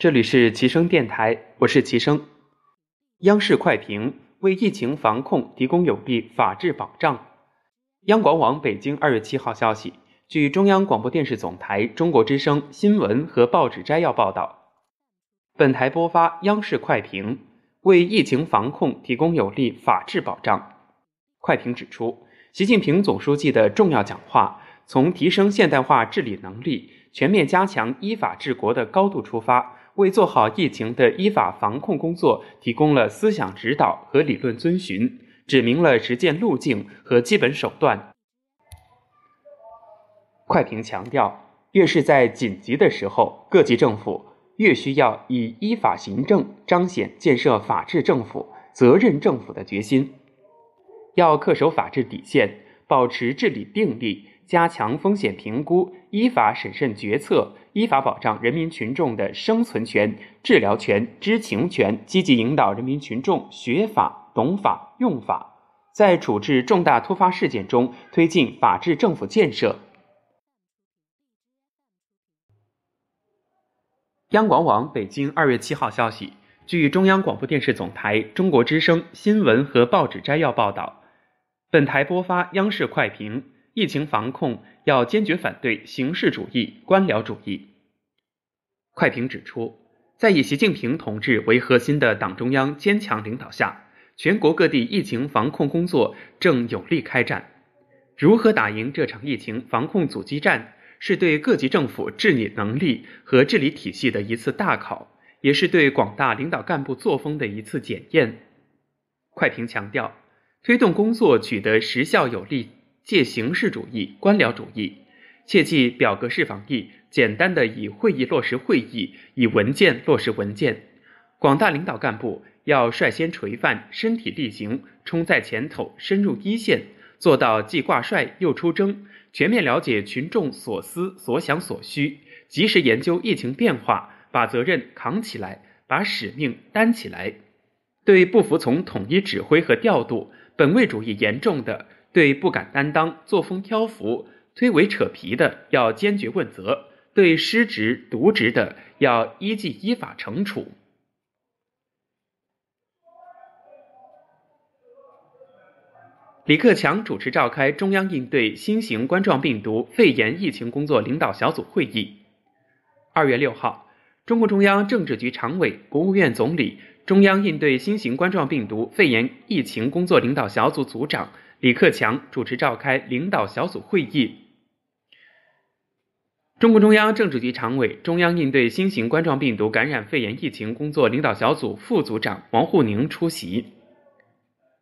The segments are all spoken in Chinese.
这里是齐声电台，我是齐声。央视快评：为疫情防控提供有力法治保障。央广网北京二月七号消息，据中央广播电视总台中国之声新闻和报纸摘要报道，本台播发央视快评：为疫情防控提供有力法治保障。快评指出，习近平总书记的重要讲话，从提升现代化治理能力、全面加强依法治国的高度出发。为做好疫情的依法防控工作提供了思想指导和理论遵循，指明了实践路径和基本手段。快评强调，越是在紧急的时候，各级政府越需要以依法行政彰显建设法治政府、责任政府的决心，要恪守法治底线，保持治理定力。加强风险评估，依法审慎决策，依法保障人民群众的生存权、治疗权、知情权，积极引导人民群众学法、懂法、用法，在处置重大突发事件中推进法治政府建设。央广网北京二月七号消息，据中央广播电视总台中国之声新闻和报纸摘要报道，本台播发央视快评。疫情防控要坚决反对形式主义、官僚主义。快评指出，在以习近平同志为核心的党中央坚强领导下，全国各地疫情防控工作正有力开展。如何打赢这场疫情防控阻击战，是对各级政府治理能力和治理体系的一次大考，也是对广大领导干部作风的一次检验。快评强调，推动工作取得实效有力。借形式主义、官僚主义，切忌表格式防疫，简单的以会议落实会议，以文件落实文件。广大领导干部要率先垂范，身体力行，冲在前头，深入一线，做到既挂帅又出征，全面了解群众所思所想所需，及时研究疫情变化，把责任扛起来，把使命担起来。对不服从统一指挥和调度、本位主义严重的。对不敢担当、作风挑浮、推诿扯皮的，要坚决问责；对失职渎职的，要依纪依法惩处。李克强主持召开中央应对新型冠状病毒肺炎疫情工作领导小组会议。二月六号，中共中央政治局常委、国务院总理、中央应对新型冠状病毒肺炎疫情工作领导小组组长。李克强主持召开领导小组会议，中共中央政治局常委、中央应对新型冠状病毒感染肺炎疫情工作领导小组副组长王沪宁出席。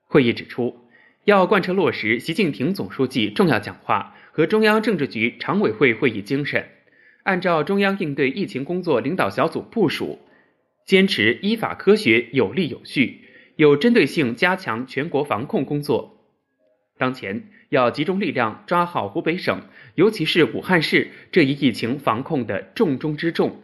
会议指出，要贯彻落实习近平总书记重要讲话和中央政治局常委会会议精神，按照中央应对疫情工作领导小组部署，坚持依法科学、有力有序、有针对性加强全国防控工作。当前要集中力量抓好湖北省，尤其是武汉市这一疫情防控的重中之重。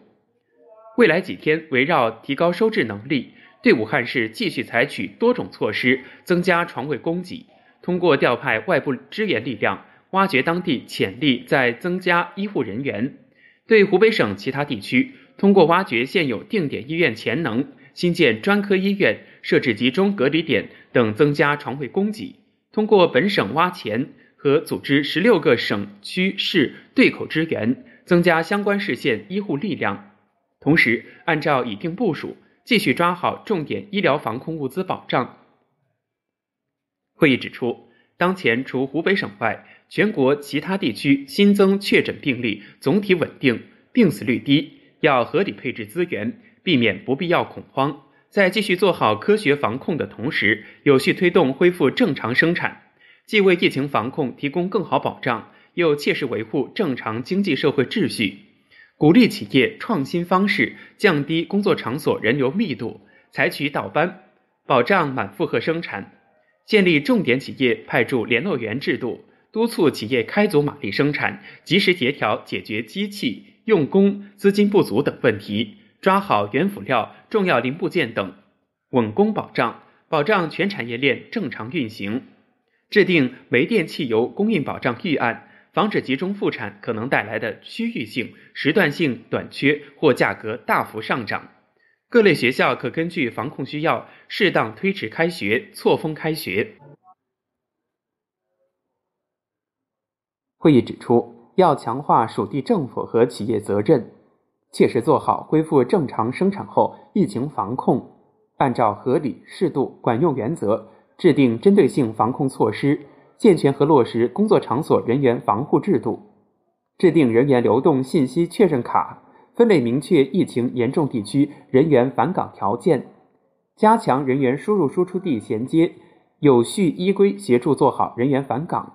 未来几天，围绕提高收治能力，对武汉市继续采取多种措施，增加床位供给。通过调派外部支援力量，挖掘当地潜力，再增加医护人员。对湖北省其他地区，通过挖掘现有定点医院潜能，新建专科医院，设置集中隔离点等，增加床位供给。通过本省挖潜和组织十六个省区市对口支援，增加相关市县医护力量。同时，按照已定部署，继续抓好重点医疗防控物资保障。会议指出，当前除湖北省外，全国其他地区新增确诊病例总体稳定，病死率低，要合理配置资源，避免不必要恐慌。在继续做好科学防控的同时，有序推动恢复正常生产，既为疫情防控提供更好保障，又切实维护正常经济社会秩序。鼓励企业创新方式降低工作场所人流密度，采取倒班，保障满负荷生产。建立重点企业派驻联络员制度，督促企业开足马力生产，及时协调解决机器、用工、资金不足等问题。抓好原辅料、重要零部件等稳工保障，保障全产业链正常运行；制定煤电汽油供应保障预案，防止集中复产可能带来的区域性、时段性短缺或价格大幅上涨。各类学校可根据防控需要，适当推迟开学、错峰开学。会议指出，要强化属地政府和企业责任，切实做好恢复正常生产后疫情防控，按照合理、适度、管用原则制定针对性防控措施，健全和落实工作场所人员防护制度，制定人员流动信息确认卡，分类明确疫情严重地区人员返岗条件，加强人员输入输出地衔接，有序依规协助做好人员返岗。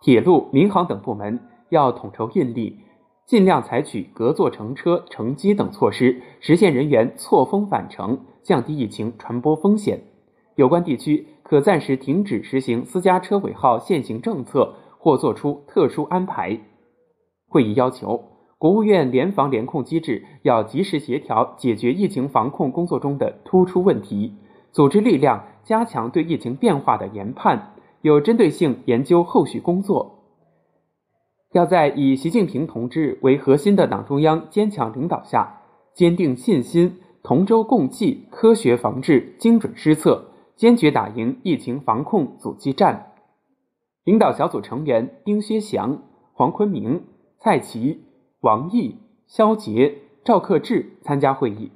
铁路、民航等部门要统筹运力，尽量采取隔座乘车、乘机等措施，实现人员错峰返程，降低疫情传播风险。有关地区可暂时停止实行私家车尾号限行政策，或作出特殊安排。会议要求，国务院联防联控机制要及时协调解决疫情防控工作中的突出问题，组织力量加强对疫情变化的研判。有针对性研究后续工作，要在以习近平同志为核心的党中央坚强领导下，坚定信心，同舟共济，科学防治，精准施策，坚决打赢疫情防控阻击战。领导小组成员丁薛祥、黄坤明、蔡奇、王毅、肖捷、赵克志参加会议。